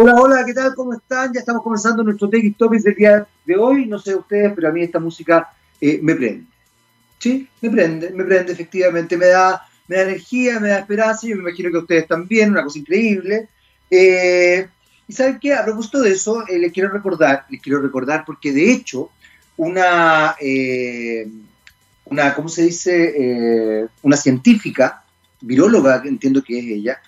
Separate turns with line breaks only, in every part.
Hola, hola, ¿qué tal? ¿Cómo están? Ya estamos comenzando nuestro Take Topics del día de hoy. No sé ustedes, pero a mí esta música eh, me prende. Sí, me prende, me prende efectivamente. Me da, me da energía, me da esperanza. Yo me imagino que ustedes también, una cosa increíble. Eh, y saben qué, a propósito de eso, eh, les quiero recordar, les quiero recordar porque de hecho, una, una ¿cómo se dice? una científica, viróloga, entiendo que es ella,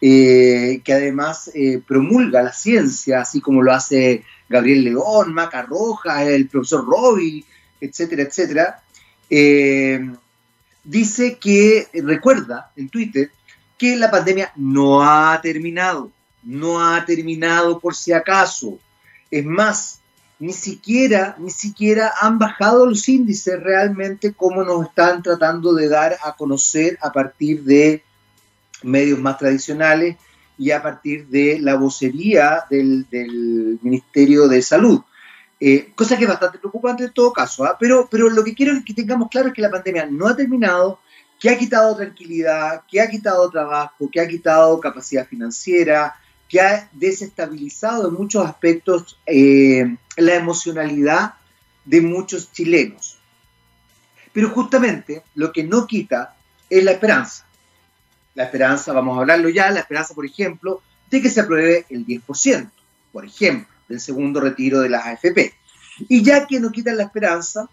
eh, que además eh, promulga la ciencia, así como lo hace Gabriel León, Maca Roja, el profesor Roby, etcétera, etcétera, eh, dice que recuerda en Twitter que la pandemia no ha terminado, no ha terminado por si acaso. Es más, ni siquiera, ni siquiera han bajado los índices realmente como nos están tratando de dar a conocer a partir de medios más tradicionales y a partir de la vocería del, Ministerio de Salud. Eh, cosa que es bastante preocupante en todo caso, ¿ah? pero, lo que quiero que tengamos claro es que la pandemia no ha terminado, que ha quitado tranquilidad, que ha quitado trabajo, que ha quitado capacidad financiera, que ha desestabilizado en muchos aspectos eh, la emocionalidad de muchos chilenos. Pero justamente lo que no quita es la esperanza la esperanza, vamos a hablarlo ya, la esperanza, por ejemplo, de que se apruebe el 10%, por ejemplo, del segundo retiro de las AFP. Y ya que no quitan la esperanza,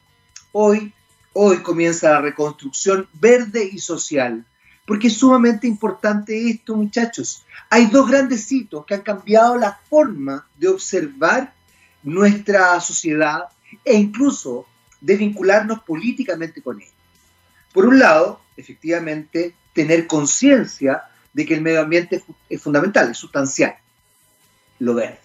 hoy, hoy comienza la reconstrucción verde y social, porque es sumamente importante esto, muchachos. Hay dos grandes hitos que han cambiado la forma de observar nuestra sociedad e incluso de vincularnos políticamente con ella. Por un lado, efectivamente, tener conciencia de que el medio ambiente es fundamental, es sustancial, lo verde.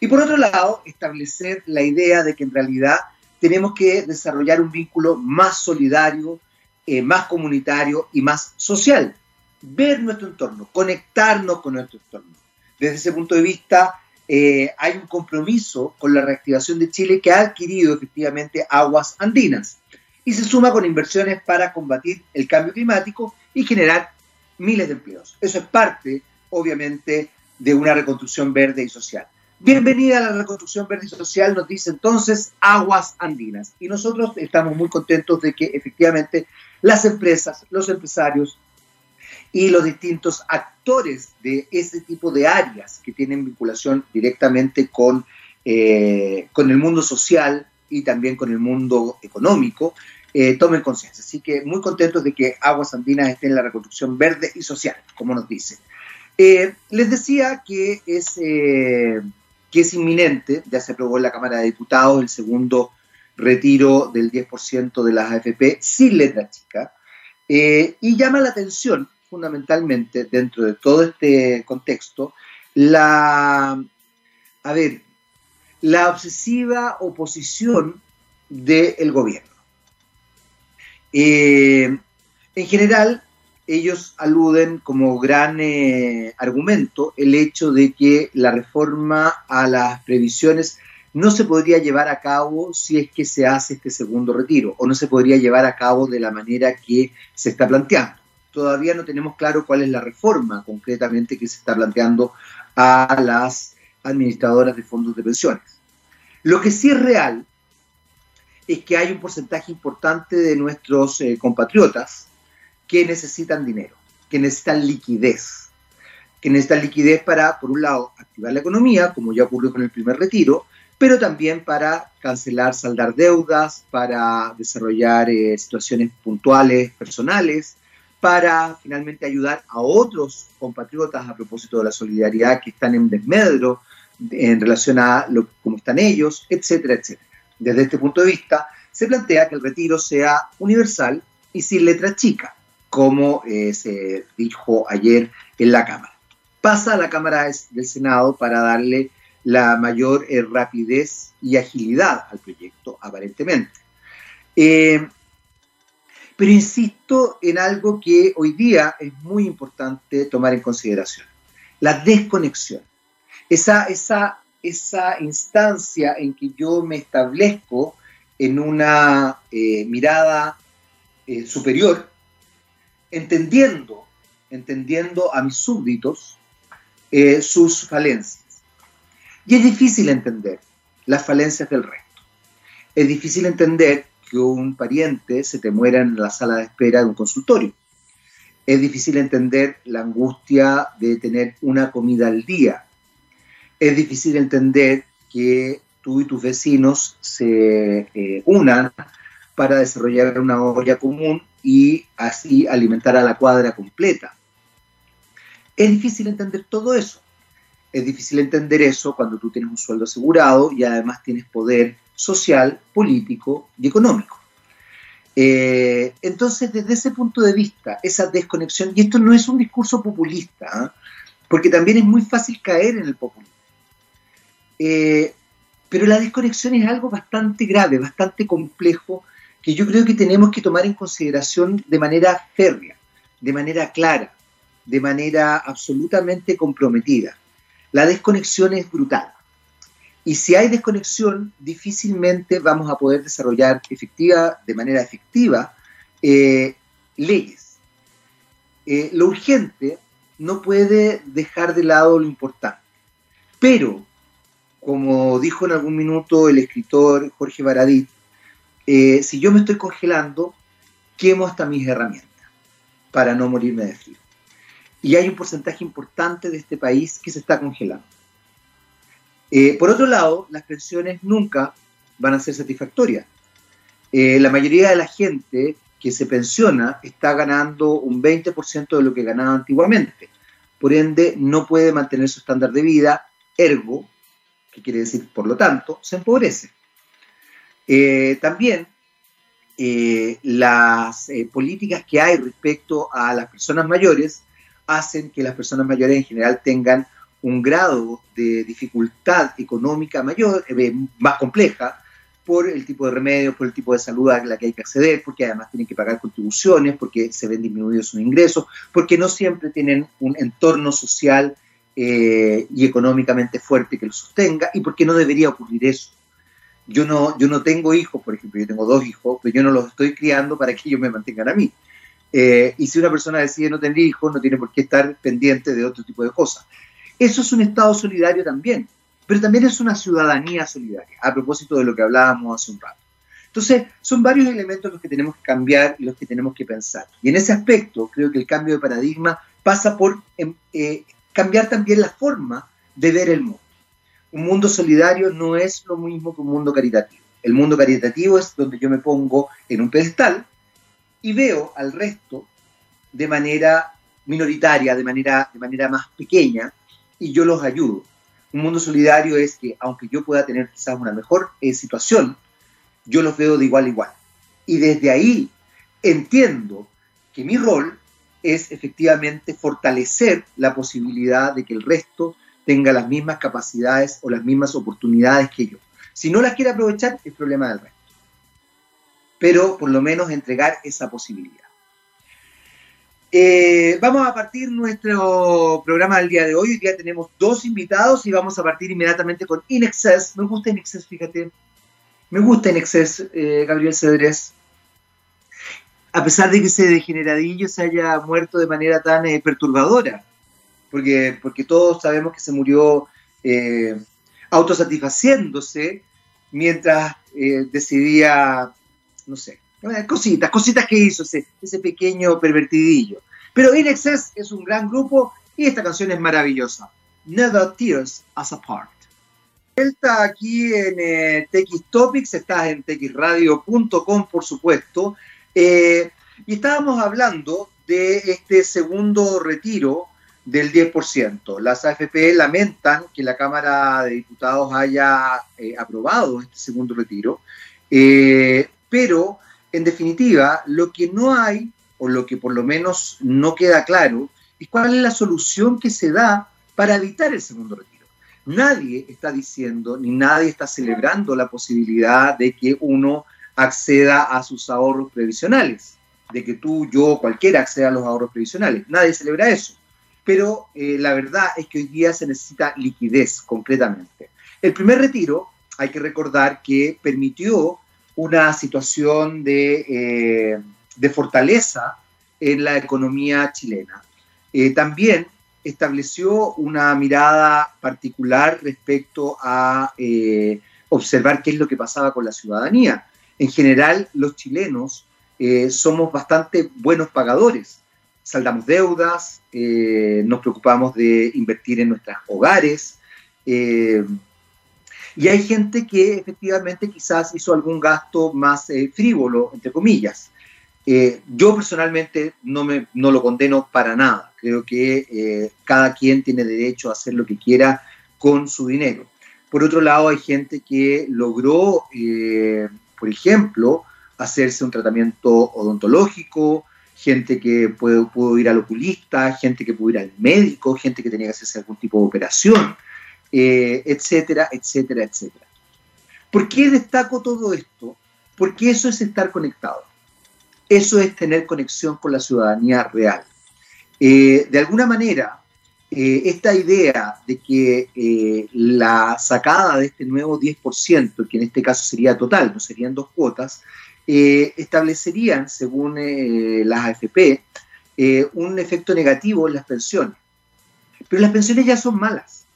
Y por otro lado, establecer la idea de que en realidad tenemos que desarrollar un vínculo más solidario, eh, más comunitario y más social. Ver nuestro entorno, conectarnos con nuestro entorno. Desde ese punto de vista, eh, hay un compromiso con la reactivación de Chile que ha adquirido efectivamente aguas andinas y se suma con inversiones para combatir el cambio climático y generar miles de empleos. Eso es parte, obviamente, de una reconstrucción verde y social. Bienvenida a la reconstrucción verde y social, nos dice entonces Aguas Andinas. Y nosotros estamos muy contentos de que efectivamente las empresas, los empresarios y los distintos actores de ese tipo de áreas que tienen vinculación directamente con, eh, con el mundo social y también con el mundo económico, eh, tomen conciencia. Así que muy contentos de que Aguas Andinas esté en la reconstrucción verde y social, como nos dicen. Eh, les decía que es, eh, que es inminente, ya se aprobó en la Cámara de Diputados el segundo retiro del 10% de las AFP sin letra chica, y llama la atención fundamentalmente dentro de todo este contexto la, a ver, la obsesiva oposición del gobierno. Eh, en general, ellos aluden como gran eh, argumento el hecho de que la reforma a las previsiones no se podría llevar a cabo si es que se hace este segundo retiro o no se podría llevar a cabo de la manera que se está planteando. Todavía no tenemos claro cuál es la reforma concretamente que se está planteando a las administradoras de fondos de pensiones. Lo que sí es real es que hay un porcentaje importante de nuestros eh, compatriotas que necesitan dinero, que necesitan liquidez, que necesitan liquidez para, por un lado, activar la economía, como ya ocurrió con el primer retiro, pero también para cancelar, saldar deudas, para desarrollar eh, situaciones puntuales, personales, para finalmente ayudar a otros compatriotas a propósito de la solidaridad que están en desmedro en relación a cómo están ellos, etcétera, etcétera. Desde este punto de vista, se plantea que el retiro sea universal y sin letra chica, como eh, se dijo ayer en la Cámara. Pasa a la Cámara del Senado para darle la mayor eh, rapidez y agilidad al proyecto, aparentemente. Eh, pero insisto en algo que hoy día es muy importante tomar en consideración, la desconexión. Esa, esa esa instancia en que yo me establezco en una eh, mirada eh, superior, entendiendo, entendiendo a mis súbditos eh, sus falencias. Y es difícil entender las falencias del resto. Es difícil entender que un pariente se te muera en la sala de espera de un consultorio. Es difícil entender la angustia de tener una comida al día. Es difícil entender que tú y tus vecinos se eh, unan para desarrollar una olla común y así alimentar a la cuadra completa. Es difícil entender todo eso. Es difícil entender eso cuando tú tienes un sueldo asegurado y además tienes poder social, político y económico. Eh, entonces, desde ese punto de vista, esa desconexión, y esto no es un discurso populista, ¿ah? porque también es muy fácil caer en el populismo, eh, pero la desconexión es algo bastante grave, bastante complejo, que yo creo que tenemos que tomar en consideración de manera férrea, de manera clara, de manera absolutamente comprometida. La desconexión es brutal. Y si hay desconexión, difícilmente vamos a poder desarrollar de manera efectiva eh, leyes. Eh, lo urgente no puede dejar de lado lo importante. Pero, como dijo en algún minuto el escritor Jorge Baradit, eh, si yo me estoy congelando, quemo hasta mis herramientas para no morirme de frío. Y hay un porcentaje importante de este país que se está congelando. Eh, por otro lado, las pensiones nunca van a ser satisfactorias. Eh, la mayoría de la gente que se pensiona está ganando un 20% de lo que ganaba antiguamente. Por ende, no puede mantener su estándar de vida, ergo, que quiere decir, por lo tanto, se empobrece. Eh, también eh, las eh, políticas que hay respecto a las personas mayores hacen que las personas mayores en general tengan un grado de dificultad económica mayor, más compleja, por el tipo de remedios, por el tipo de salud a la que hay que acceder, porque además tienen que pagar contribuciones, porque se ven disminuidos sus ingresos, porque no siempre tienen un entorno social y económicamente fuerte que los sostenga, y porque no debería ocurrir eso yo no, yo no tengo hijos, por ejemplo, yo tengo dos hijos, pero yo no los estoy criando para que ellos me mantengan a mí. Eh, y si una persona decide no tener hijos, no tiene por qué estar pendiente de otro tipo de cosas. Eso es un Estado solidario también, pero también es una ciudadanía solidaria, a propósito de lo que hablábamos hace un rato. Entonces, son varios elementos los que tenemos que cambiar y los que tenemos que pensar. Y en ese aspecto, creo que el cambio de paradigma pasa por em, eh, cambiar también la forma de ver el mundo un mundo solidario no es lo mismo que un mundo caritativo. El mundo caritativo es donde yo me pongo en un pedestal y veo al resto de manera minoritaria, de manera, de manera más pequeña, y yo los ayudo. Un mundo solidario es que, aunque yo pueda tener quizás una mejor eh, situación, yo los veo de igual a igual. Y desde ahí entiendo que mi rol es efectivamente fortalecer la posibilidad de que el resto tenga las mismas capacidades o las mismas oportunidades que yo. Si no las quiere aprovechar, es problema del resto. Pero por lo menos entregar esa posibilidad. Eh, vamos a partir nuestro programa del día de hoy. Hoy día tenemos dos invitados y vamos a partir inmediatamente con Inexcess. Me gusta Inexcess, fíjate. Me gusta Inexcess, eh, Gabriel Cedrés. A pesar de que ese degeneradillo se haya muerto de manera tan eh, perturbadora porque, porque todos sabemos que se murió eh, autosatisfaciéndose mientras eh, decidía, no sé, cositas, cositas que hizo ese, ese pequeño pervertidillo. Pero In Excess es un gran grupo y esta canción es maravillosa. Never Tears Us Apart. Vuelta aquí en eh, Topics, estás en txradio.com, por supuesto. Eh, y estábamos hablando de este segundo retiro del 10%. Las AFP lamentan que la Cámara de Diputados haya eh, aprobado este segundo retiro, eh, pero en definitiva lo que no hay, o lo que por lo menos no queda claro, es cuál es la solución que se da para evitar el segundo retiro. Nadie está diciendo, ni nadie está celebrando la posibilidad de que uno acceda a sus ahorros previsionales, de que tú, yo, cualquiera acceda a los ahorros previsionales. Nadie celebra eso pero eh, la verdad es que hoy día se necesita liquidez concretamente. El primer retiro, hay que recordar que permitió una situación de, eh, fortaleza en la economía chilena. Eh, también estableció una mirada particular respecto a eh, observar qué es lo que pasaba con la ciudadanía. En general, los chilenos eh, somos bastante buenos pagadores. Saldamos deudas, eh, nos preocupamos de invertir en nuestros hogares. y hay gente que efectivamente quizás hizo algún gasto más frívolo, entre comillas. yo personalmente no, me, no lo condeno para nada Creo que eh, cada quien tiene derecho a hacer lo que quiera con su dinero. Por otro lado, hay gente que logró, eh, por ejemplo, hacerse un tratamiento odontológico, gente que pudo, pudo, ir al oculista, gente que pudo ir al médico, gente que tenía que hacerse algún tipo de operación, eh, etcétera, etcétera, etcétera. ¿Por qué destaco todo esto? Porque eso es estar conectado. Eso es tener conexión con la ciudadanía real. Eh, de alguna manera, eh, esta idea de que eh, la sacada de este nuevo 10%, que en este caso sería total, no serían dos cuotas, establecerían, según las AFP, un efecto negativo en las pensiones. Pero las pensiones ya son malas.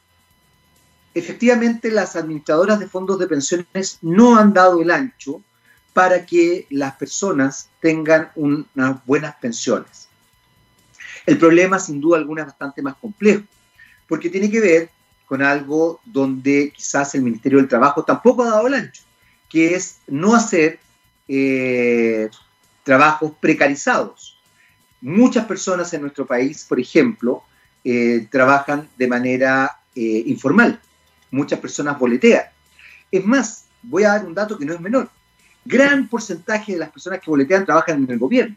Efectivamente, las administradoras de fondos de pensiones no han dado el ancho para que las personas tengan unas buenas pensiones. El problema, sin duda alguna, es bastante más complejo, porque tiene que ver con algo donde quizás el Ministerio del Trabajo tampoco ha dado el ancho, que es no hacer eh, trabajos precarizados. Muchas personas en nuestro país, por ejemplo, eh, trabajan de manera eh, informal. Muchas personas boletean. Es más, voy a dar un dato que no es menor. Gran porcentaje de las personas que boletean trabajan en el gobierno.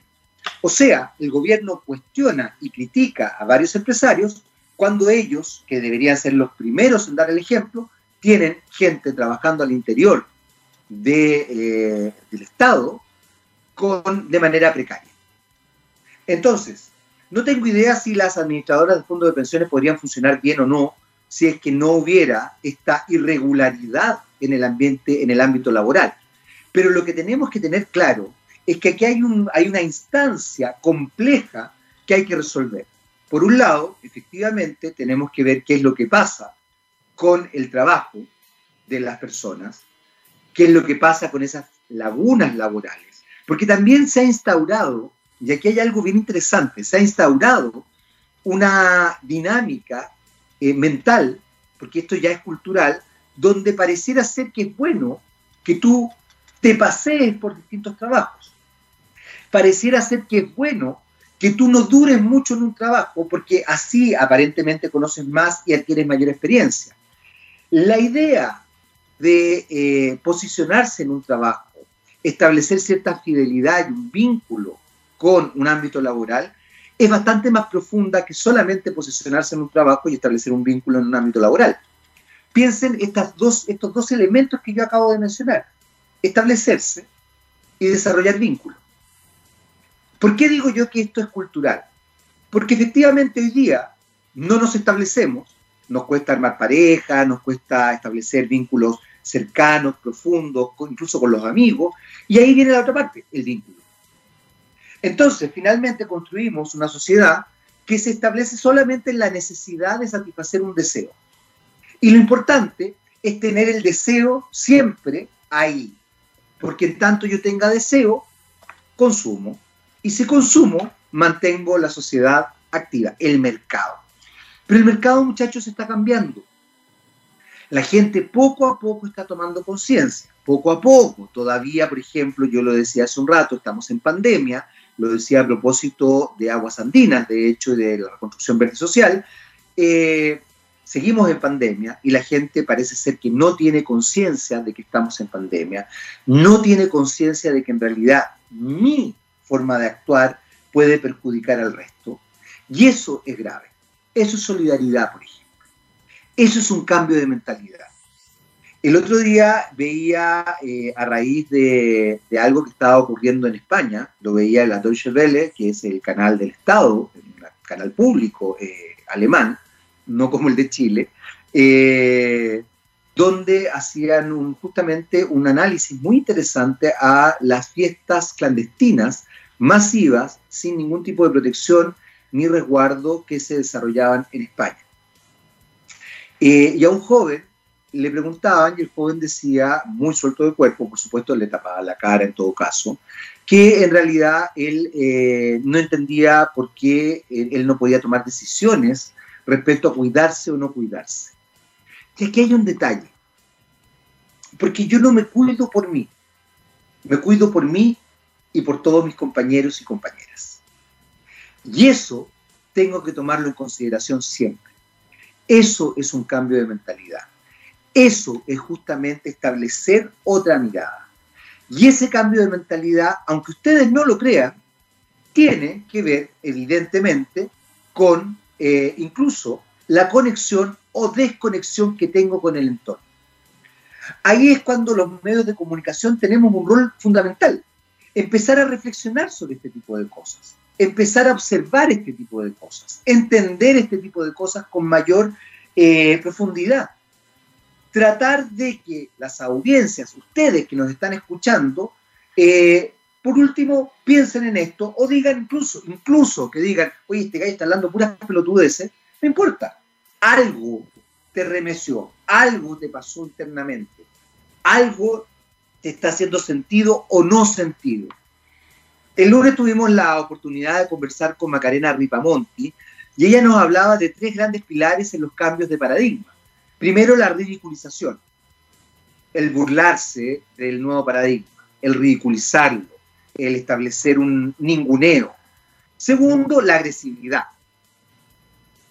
O sea, el gobierno cuestiona y critica a varios empresarios cuando ellos, que deberían ser los primeros en dar el ejemplo, tienen gente trabajando al interior de, eh, del Estado con, de manera precaria. Entonces, no tengo idea si las administradoras de fondos de pensiones podrían funcionar bien o no si es que no hubiera esta irregularidad en el ambiente, en el ámbito laboral. Pero lo que tenemos que tener claro es que aquí hay, un, hay una instancia compleja que hay que resolver. Por un lado, efectivamente, tenemos que ver qué es lo que pasa con el trabajo de las personas, qué es lo que pasa con esas lagunas laborales, porque también se ha instaurado, y aquí hay algo bien interesante, se ha instaurado una dinámica eh, mental, porque esto ya es cultural, donde pareciera ser que es bueno que tú te pasees por distintos trabajos pareciera ser que es bueno que tú no dures mucho en un trabajo porque así aparentemente conoces más y adquieres mayor experiencia. La idea de eh, posicionarse en un trabajo, establecer cierta fidelidad y un vínculo con un ámbito laboral, es bastante más profunda que solamente posicionarse en un trabajo y establecer un vínculo en un ámbito laboral. Piensen estas dos, estos dos elementos que yo acabo de mencionar, establecerse y desarrollar vínculos. ¿Por qué digo yo que esto es cultural? Porque efectivamente hoy día no nos establecemos, nos cuesta armar pareja, nos cuesta establecer vínculos cercanos, profundos, incluso con los amigos, y ahí viene la otra parte, el vínculo. Entonces, finalmente construimos una sociedad que se establece solamente en la necesidad de satisfacer un deseo. Y lo importante es tener el deseo siempre ahí, porque en tanto yo tenga deseo, consumo, y si consumo, mantengo la sociedad activa, el mercado. Pero el mercado, muchachos, está cambiando. La gente poco a poco está tomando conciencia, poco a poco. Todavía, por ejemplo, yo lo decía hace un rato, estamos en pandemia, lo decía a propósito de aguas andinas, de hecho, de la reconstrucción verde social. Eh, seguimos en pandemia y la gente parece ser que no tiene conciencia de que estamos en pandemia, no tiene conciencia de que en realidad mi forma de actuar puede perjudicar al resto. Y eso es grave. Eso es solidaridad, por ejemplo. Eso es un cambio de mentalidad. El otro día veía, eh, a raíz de, algo que estaba ocurriendo en España, lo veía en la Deutsche Welle, que es el canal del Estado, un canal público eh, alemán, no como el de Chile, eh, donde hacían justamente un análisis muy interesante a las fiestas clandestinas masivas, sin ningún tipo de protección, ni resguardo que se desarrollaban en España. Eh, y a un joven le preguntaban y el joven decía, muy suelto de cuerpo, por supuesto le tapaba la cara en todo caso, que en realidad él eh, no entendía por qué él no podía tomar decisiones respecto a cuidarse o no cuidarse. Y aquí hay un detalle, porque yo no me cuido por mí, me cuido por mí y por todos mis compañeros y compañeras. Y eso tengo que tomarlo en consideración siempre. Eso es un cambio de mentalidad. Eso es justamente establecer otra mirada. Y ese cambio de mentalidad, aunque ustedes no lo crean, tiene que ver evidentemente con eh, incluso la conexión o desconexión que tengo con el entorno. Ahí es cuando los medios de comunicación tenemos un rol fundamental. Empezar a reflexionar sobre este tipo de cosas, empezar a observar este tipo de cosas, entender este tipo de cosas con mayor eh, profundidad tratar de que las audiencias, ustedes que nos están escuchando, eh, por último, piensen en esto o digan incluso, incluso que digan, oye, este gallo está hablando puras pelotudeces, no importa, algo te remeció, algo te pasó internamente, algo te está haciendo sentido o no sentido. El lunes tuvimos la oportunidad de conversar con Macarena Ripamonti y ella nos hablaba de tres grandes pilares en los cambios de paradigma. Primero, la ridiculización, el burlarse del nuevo paradigma, el ridiculizarlo, el establecer un ninguneo. Segundo, la agresividad.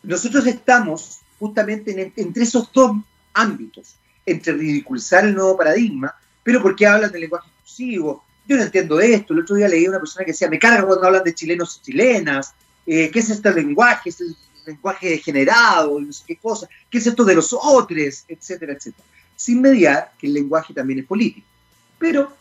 Nosotros estamos justamente entre esos dos ámbitos, entre ridiculizar el nuevo paradigma, pero porque hablan del lenguaje exclusivo. Yo no entiendo esto. El otro día leí a una persona que decía, me carga cuando hablan de chilenos y chilenas. Eh, ¿Qué es este lenguaje? ¿Es el lenguaje degenerado, no sé qué cosa, qué es esto de los otros, etcétera, etcétera. Sin mediar que el lenguaje también es político. Pero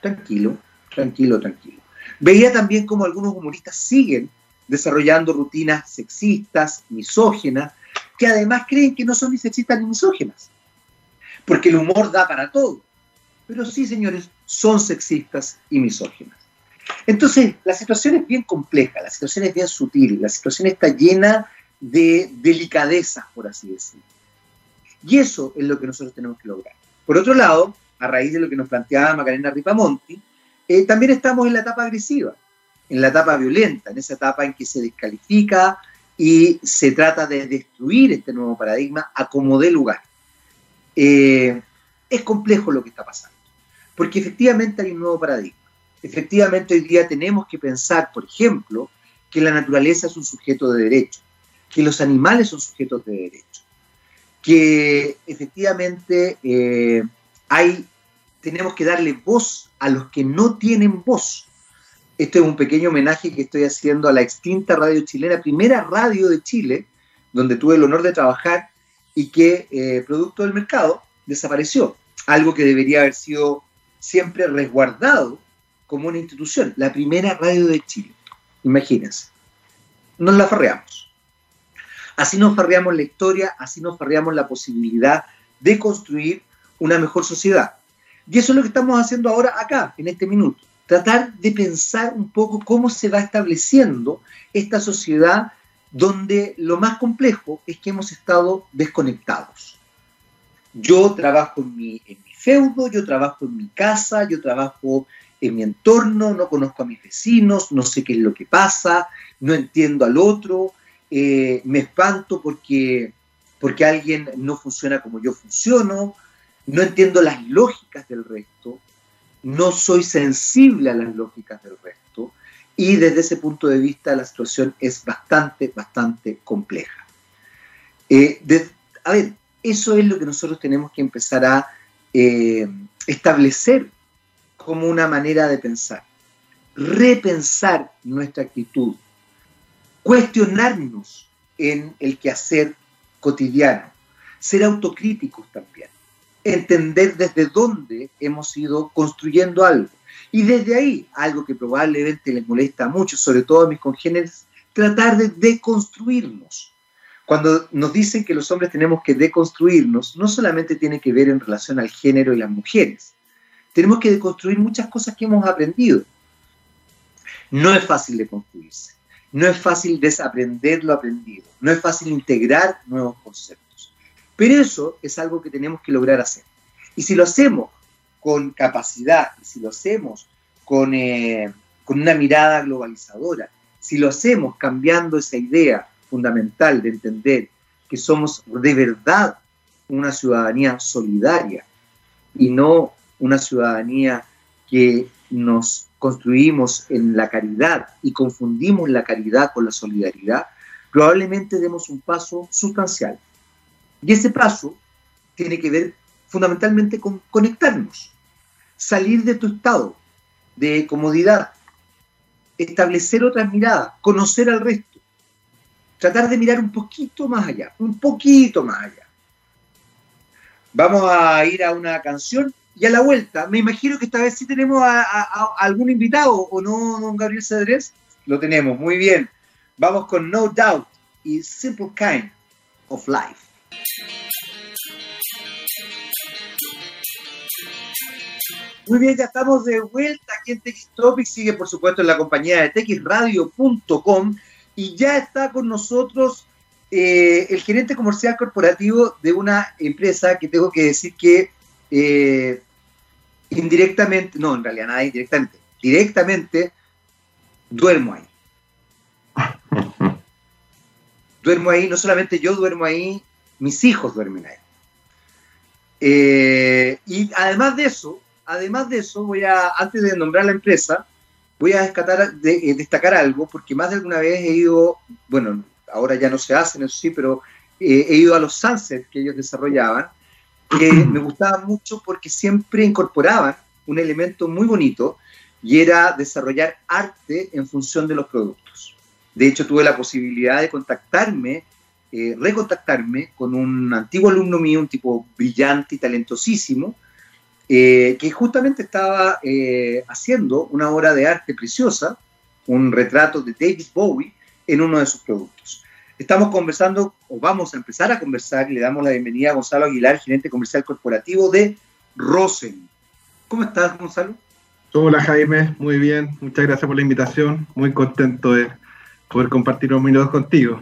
tranquilo, tranquilo, tranquilo. Veía también cómo algunos humoristas siguen desarrollando rutinas sexistas, misógenas, que además creen que no son ni sexistas ni misógenas. Porque el humor da para todo. Pero sí, señores, son sexistas y misógenas. Entonces, la situación es bien compleja, la situación es bien sutil, la situación está llena de delicadezas, por así decirlo. Y eso es lo que nosotros tenemos que lograr. Por otro lado, a raíz de lo que nos planteaba Macarena Ripamonti, eh, también estamos en la etapa agresiva, en la etapa violenta, en esa etapa en que se descalifica y se trata de destruir este nuevo paradigma a como dé lugar. Eh, es complejo lo que está pasando, porque efectivamente hay un nuevo paradigma efectivamente hoy día tenemos que pensar, por ejemplo, que la naturaleza es un sujeto de derecho, que los animales son sujetos de derecho, que efectivamente eh, hay, tenemos que darle voz a los que no tienen voz. Este es un pequeño homenaje que estoy haciendo a la extinta radio chilena, primera radio de Chile, donde tuve el honor de trabajar y que, eh, producto del mercado, desapareció. Algo que debería haber sido siempre resguardado como una institución, la primera radio de Chile. Imagínense. Nos la farreamos. Así nos farreamos la historia, así nos farreamos la posibilidad de construir una mejor sociedad. Y eso es lo que estamos haciendo ahora acá, en este minuto. Tratar de pensar un poco cómo se va estableciendo esta sociedad donde lo más complejo es que hemos estado desconectados. Yo trabajo en mi, feudo, yo trabajo en mi casa, yo trabajo en mi entorno, no conozco a mis vecinos, no sé qué es lo que pasa, no entiendo al otro, eh, me espanto porque, porque alguien no funciona como yo funciono, no entiendo las lógicas del resto, no soy sensible a las lógicas del resto y desde ese punto de vista la situación es bastante, bastante compleja. Eh, a ver, eso es lo que nosotros tenemos que empezar a eh, establecer como una manera de pensar, repensar nuestra actitud, cuestionarnos en el quehacer cotidiano, ser autocríticos también, entender desde dónde hemos ido construyendo algo. Y desde ahí, algo que probablemente les molesta mucho, sobre todo a mis congéneres, tratar de deconstruirnos. Cuando nos dicen que los hombres tenemos que deconstruirnos, no solamente tiene que ver en relación al género y las mujeres, tenemos que deconstruir muchas cosas que hemos aprendido. No es fácil de construirse. no es fácil desaprender lo aprendido, no es fácil integrar nuevos conceptos. Pero eso es algo que tenemos que lograr hacer. Y si lo hacemos con capacidad, si lo hacemos con, eh, con una mirada globalizadora, si lo hacemos cambiando esa idea fundamental de entender que somos de verdad una ciudadanía solidaria y no una ciudadanía que nos construimos en la caridad y confundimos la caridad con la solidaridad, probablemente demos un paso sustancial. Y ese paso tiene que ver fundamentalmente con conectarnos, salir de tu estado de comodidad, establecer otras miradas, conocer al resto, tratar de mirar un poquito más allá, un poquito más allá. Vamos a ir a una canción y a la vuelta, me imagino que esta vez sí tenemos a, algún invitado, ¿o no, don Gabriel Cedrés? Lo tenemos, muy bien. Vamos con No Doubt y Simple Kind of Life. Muy bien, ya estamos de vuelta aquí en TX Topic. Sigue, por supuesto, en la compañía de texradio.com y ya está con nosotros eh, el gerente comercial corporativo de una empresa que tengo que decir que eh, indirectamente, no, en realidad nada indirectamente, directamente duermo ahí. duermo ahí, no solamente yo duermo ahí, mis hijos duermen ahí. Eh, y además de eso, además de eso, voy a, antes de nombrar la empresa, voy a eh, destacar algo, porque más de alguna vez he ido, bueno, ahora ya no se hacen, eso sí, pero eh, he ido a los sunsets que ellos desarrollaban, que me gustaba mucho porque siempre incorporaban un elemento muy bonito y era desarrollar arte en función de los productos. De hecho, tuve la posibilidad de contactarme, eh, recontactarme con un antiguo alumno mío, un tipo brillante y talentosísimo, eh, que justamente estaba eh, haciendo una obra de arte preciosa, un retrato de David Bowie en uno de sus productos. Estamos conversando, o vamos a empezar a conversar, y le damos la bienvenida a Gonzalo Aguilar, gerente comercial corporativo de Rosen. ¿Cómo estás, Gonzalo?
Hola, Jaime. Muy bien. Muchas gracias por la invitación. Muy contento de poder compartir unos minutos contigo.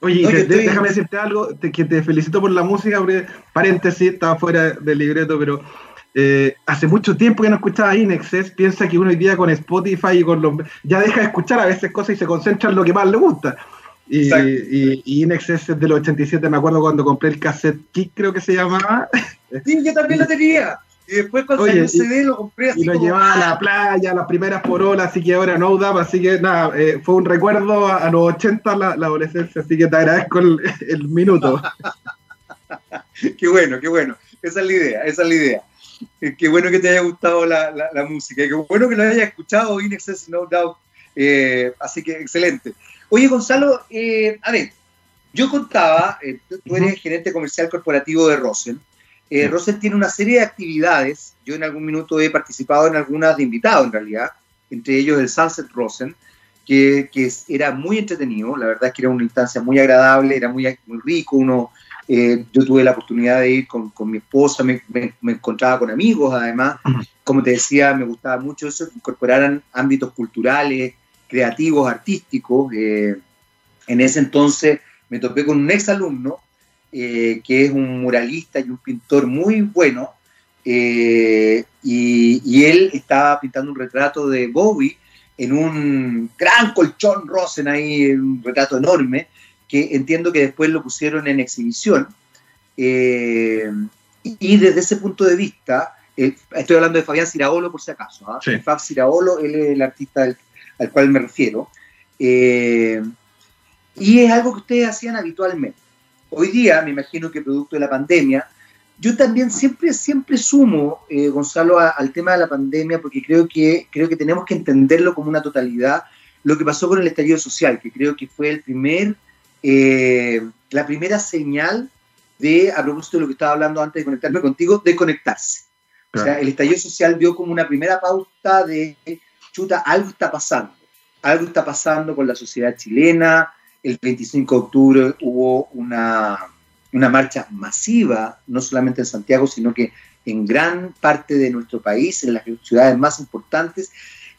Oye, déjame decirte algo, que te felicito por la música, paréntesis, estaba fuera del libreto, pero eh, hace mucho tiempo que no escuchaba Inexes, piensa que uno hoy día con Spotify y con los... ya deja de escuchar a veces cosas y se concentra en lo que más le gusta. Y, y, Inexes es del 87, me acuerdo cuando compré el cassette Kick, creo que se llamaba.
Sí, yo también lo tenía. Y después cuando el CD lo compré así.
Y lo llevaba a la playa, las primeras por olas, así que ahora no daba, así que nada, eh, fue un recuerdo a, los 80 la, adolescencia, así que te agradezco el, minuto.
qué bueno, qué bueno. Esa es la idea, esa es la idea. Eh, qué bueno que te haya gustado la, la, música, qué bueno que lo hayas escuchado, In Excess, No Doubt. Eh, así que excelente. Oye, Gonzalo, a ver, yo contaba, tú eres gerente comercial corporativo de Rosen. Eh, Rosen tiene una serie de actividades. Yo en algún minuto he participado en algunas de invitado, en realidad, entre ellos el Sunset Rosen, que, que, era muy entretenido. La verdad es que era una instancia muy agradable, era muy, muy rico. Uno, eh, yo tuve la oportunidad de ir con, con mi esposa, me, me, encontraba con amigos, además. Como te decía, me gustaba mucho eso, que incorporaran ámbitos culturales, creativos, artísticos. Eh, en ese entonces me topé con un ex alumno eh, que es un muralista y un pintor muy bueno, eh, y, él estaba pintando un retrato de Bowie en un gran colchón Rosen ahí, un retrato enorme, que entiendo que después lo pusieron en exhibición. Eh, y desde ese punto de vista, estoy hablando de Fabián Ciraolo por si acaso, ¿ah? Fab Ciraolo, él es el artista al cual me refiero. y es algo que ustedes hacían habitualmente. Hoy día, me imagino que producto de la pandemia, yo también siempre, siempre sumo, eh, Gonzalo, al tema de la pandemia, porque creo que, creo que tenemos que entenderlo como una totalidad, lo que pasó con el estallido social, que creo que fue el primer, eh, la primera señal de, a propósito de lo que estaba hablando antes de conectarme contigo, de conectarse. O sea, el estallido social vio como una primera pauta de, chuta, algo está pasando, algo está pasando con la sociedad chilena, el 25 de octubre hubo una, marcha masiva, no solamente en Santiago, sino que en gran parte de nuestro país, en las ciudades más importantes,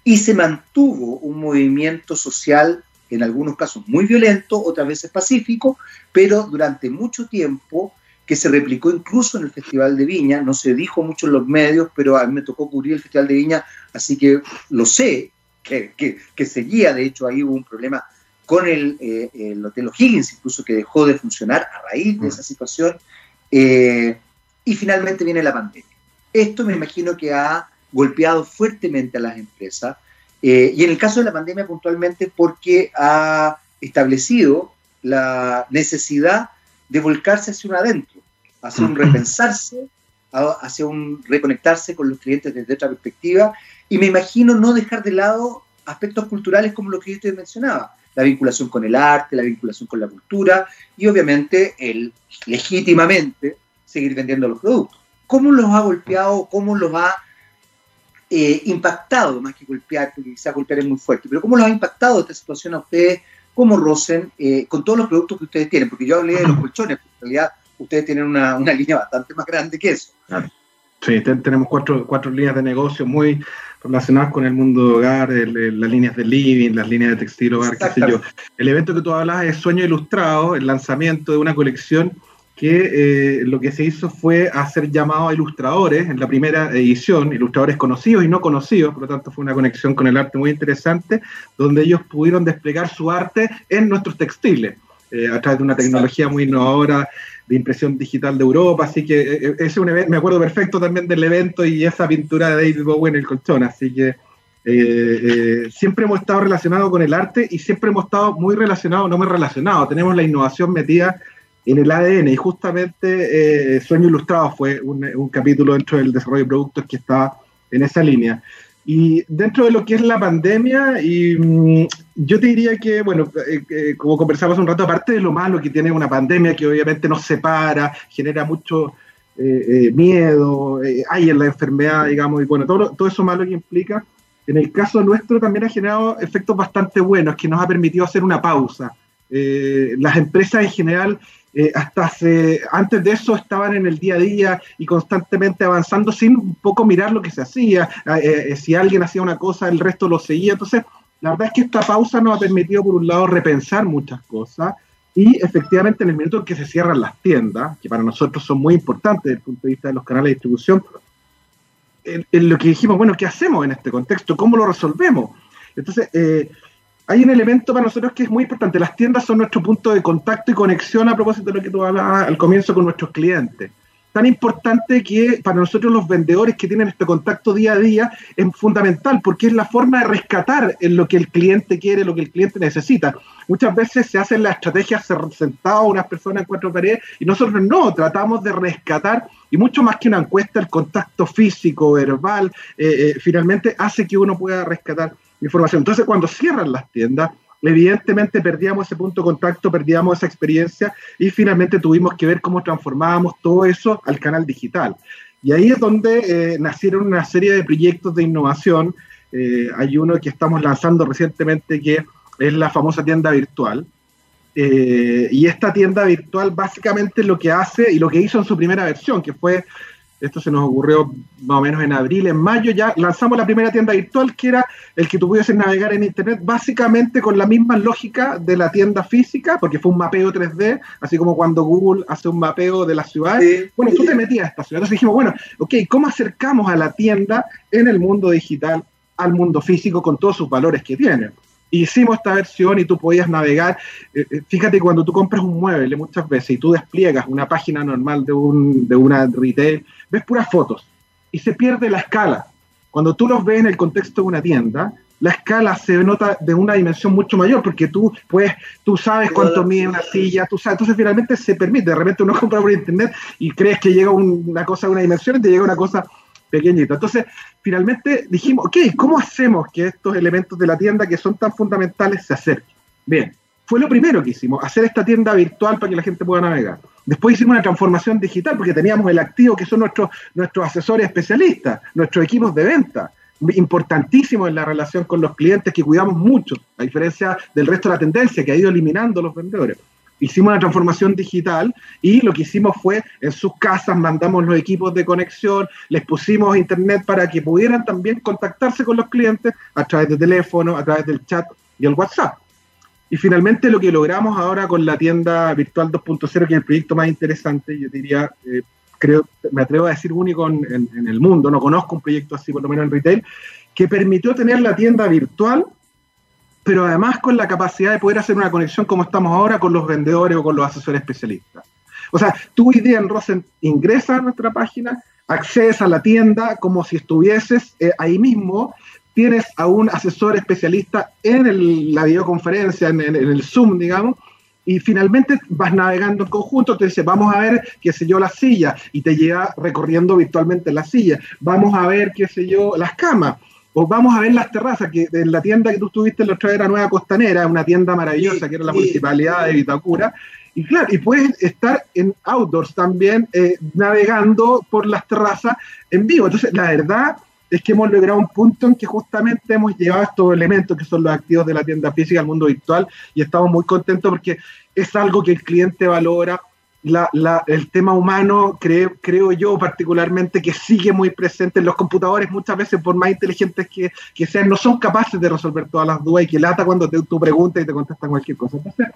y se mantuvo un movimiento social en algunos casos muy violento, otras veces pacífico, pero durante mucho tiempo que se replicó incluso en el Festival de Viña, no se dijo mucho en los medios, pero a mí me tocó cubrir el Festival de Viña, así que lo sé, que, que, seguía, de hecho ahí hubo un problema con el, eh, el Hotel O'Higgins, incluso que dejó de funcionar a raíz de esa situación, eh, y finalmente viene la pandemia. Esto me imagino que ha golpeado fuertemente a las empresas, eh, y en el caso de la pandemia puntualmente porque ha establecido la necesidad de volcarse hacia un adentro, hacia un repensarse, hacia un reconectarse con los clientes desde otra perspectiva, y me imagino no dejar de lado aspectos culturales como los que yo te mencionaba, la vinculación con el arte, la vinculación con la cultura y obviamente el legítimamente seguir vendiendo los productos. ¿Cómo los ha golpeado, cómo los ha eh, impactado, más que golpear, porque quizá golpear es muy fuerte, pero cómo los ha impactado esta situación a ustedes como Rosen eh, con todos los productos que ustedes tienen? Porque yo hablé de los colchones, en realidad ustedes tienen una, línea bastante más grande que eso.
Sí, tenemos cuatro, cuatro líneas de negocio muy relacionadas con el mundo de hogar, las líneas de living, las líneas de textil hogar, qué sé yo. El evento que tú hablas es Sueño Ilustrado, el lanzamiento de una colección que eh, lo que se hizo fue hacer llamado a ilustradores en la primera edición, ilustradores conocidos y no conocidos, por lo tanto fue una conexión con el arte muy interesante, donde ellos pudieron desplegar su arte en nuestros textiles, eh, a través de una tecnología muy innovadora de impresión digital de Europa, así que eh, es un evento, me acuerdo perfecto también del evento y esa pintura de David Bowie en el colchón, así que siempre hemos estado relacionados con el arte y siempre hemos estado muy relacionados, no muy relacionados, tenemos la innovación metida en el ADN. Y justamente eh, Sueño Ilustrado fue un, capítulo dentro del desarrollo de productos que estaba en esa línea. Y dentro de lo que es la pandemia, y mm, yo te diría que, bueno, eh, eh, como conversamos un rato, aparte de lo malo que tiene una pandemia, que obviamente nos separa, genera mucho miedo, hay en la enfermedad, digamos, y bueno, todo, todo eso malo que implica, en el caso nuestro también ha generado efectos bastante buenos, que nos ha permitido hacer una pausa. Las empresas en general eh, hasta hace, antes de eso estaban en el día a día y constantemente avanzando sin un poco mirar lo que se hacía. Eh, eh, si alguien hacía una cosa, el resto lo seguía. Entonces, la verdad es que esta pausa nos ha permitido, por un lado, repensar muchas cosas y efectivamente en el minuto en que se cierran las tiendas, que para nosotros son muy importantes desde el punto de vista de los canales de distribución, en, lo que dijimos, bueno, ¿qué hacemos en este contexto? ¿Cómo lo resolvemos? Entonces, hay un elemento para nosotros que es muy importante. Las tiendas son nuestro punto de contacto y conexión a propósito de lo que tú hablabas al comienzo con nuestros clientes. Tan importante que para nosotros los vendedores que tienen este contacto día a día es fundamental porque es la forma de rescatar en lo que el cliente quiere, lo que el cliente necesita. Muchas veces se hacen las estrategias sentados unas personas en cuatro paredes y nosotros no, tratamos de rescatar y mucho más que una encuesta, el contacto físico, verbal, eh, eh, finalmente hace que uno pueda rescatar información. Entonces, cuando cierran las tiendas, evidentemente perdíamos ese punto de contacto, perdíamos esa experiencia y finalmente tuvimos que ver cómo transformábamos todo eso al canal digital. Y ahí es donde eh, nacieron una serie de proyectos de innovación. Eh, hay uno que estamos lanzando recientemente que es la famosa tienda virtual. Eh, y esta tienda virtual básicamente lo que hace y lo que hizo en su primera versión, que fue esto se nos ocurrió más o menos en abril, en mayo ya lanzamos la primera tienda virtual que era el que tú pudieses navegar en internet básicamente con la misma lógica de la tienda física, porque fue un mapeo 3D, así como cuando Google hace un mapeo de la ciudad. Bueno, tú te metías a esta ciudad. Entonces dijimos, bueno, ok, ¿cómo acercamos a la tienda en el mundo digital al mundo físico con todos sus valores que tiene? Hicimos esta versión y tú podías navegar. Eh, eh, fíjate, cuando tú compras un mueble muchas veces y tú despliegas una página normal de, un, de una retail, ves puras fotos y se pierde la escala. Cuando tú los ves en el contexto de una tienda, la escala se nota de una dimensión mucho mayor porque tú pues tú sabes cuánto mide una silla, tú sabes, entonces finalmente se permite, de repente uno compra por internet y crees que llega una cosa a una dimensión y te llega una cosa pequeñita. Entonces, finalmente dijimos, ok, ¿cómo hacemos que estos elementos de la tienda que son tan fundamentales se acerquen? Bien, fue lo primero que hicimos, hacer esta tienda virtual para que la gente pueda navegar. Después hicimos una transformación digital porque teníamos el activo que son nuestros, nuestros asesores especialistas, nuestros equipos de venta, importantísimos en la relación con los clientes que cuidamos mucho, a diferencia del resto de la tendencia que ha ido eliminando los vendedores hicimos una transformación digital y lo que hicimos fue en sus casas mandamos los equipos de conexión, les pusimos internet para que pudieran también contactarse con los clientes a través de teléfono, a través del chat y el WhatsApp. Y finalmente lo que logramos ahora con la tienda virtual 2.0, que es el proyecto más interesante, yo diría, eh, creo, me atrevo a decir único en, el mundo, no conozco un proyecto así, por lo menos en retail, que permitió tener la tienda virtual, pero además con la capacidad de poder hacer una conexión como estamos ahora con los vendedores o con los asesores especialistas. O sea, hoy día en Rosen ingresas a nuestra página, accedes a la tienda como si estuvieses eh, ahí mismo, tienes a un asesor especialista en la videoconferencia, en, el Zoom, digamos, y finalmente vas navegando en conjunto, te dice, vamos a ver, qué sé yo, la silla, y te lleva recorriendo virtualmente la silla, vamos a ver, qué sé yo, las camas, o vamos a ver las terrazas, que en la tienda que tú estuviste la otra vez era Nueva Costanera, una tienda maravillosa que era la municipalidad de Vitacura, y claro, y puedes estar en outdoors también, eh, navegando por las terrazas en vivo. Entonces, la verdad es que hemos logrado un punto en que justamente hemos llevado estos elementos que son los activos de la tienda física al mundo virtual y estamos muy contentos porque es algo que el cliente valora. El tema humano, creo, creo yo particularmente, que sigue muy presente en los computadores, muchas veces por más inteligentes que, que sean, no son capaces de resolver todas las dudas y que lata cuando te, tú preguntas y te contestan cualquier cosa. Entonces,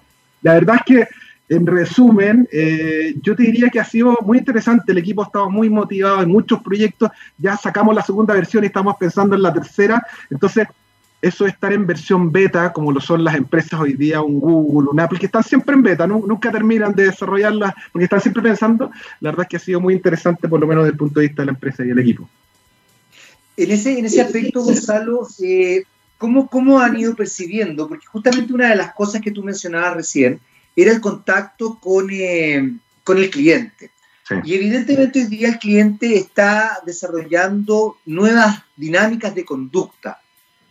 la verdad es que en resumen, eh, yo te diría que ha sido muy interesante. El equipo ha estado muy motivado en muchos proyectos. Ya sacamos la segunda versión y estamos pensando en la tercera. Entonces, eso es estar en versión beta, como lo son las empresas hoy día, un Google, un Apple, que están siempre en beta, nunca terminan de desarrollarlas, porque están siempre pensando. La verdad es que ha sido muy interesante, por lo menos desde el punto de vista de la empresa y el equipo.
En ese, en ese aspecto, Gonzalo, eh, ¿cómo, ¿cómo han ido percibiendo? Porque justamente una de las cosas que tú mencionabas recién, era el contacto con, eh, con el cliente. Y evidentemente hoy día el cliente está desarrollando nuevas dinámicas de conducta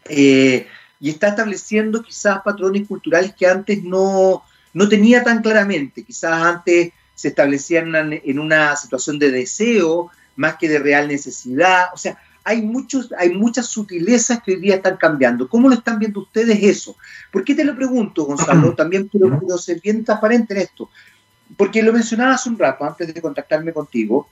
eh, y está estableciendo quizás patrones culturales que antes no, no tenía tan claramente. Quizás antes se establecían en una situación de deseo más que de real necesidad. O sea, hay, muchos, hay muchas sutilezas que hoy día están cambiando. ¿Cómo lo están viendo ustedes eso? ¿Por qué te lo pregunto, Gonzalo? También quiero, ser bien transparente en esto. Porque lo mencionaba hace un rato, antes de contactarme contigo,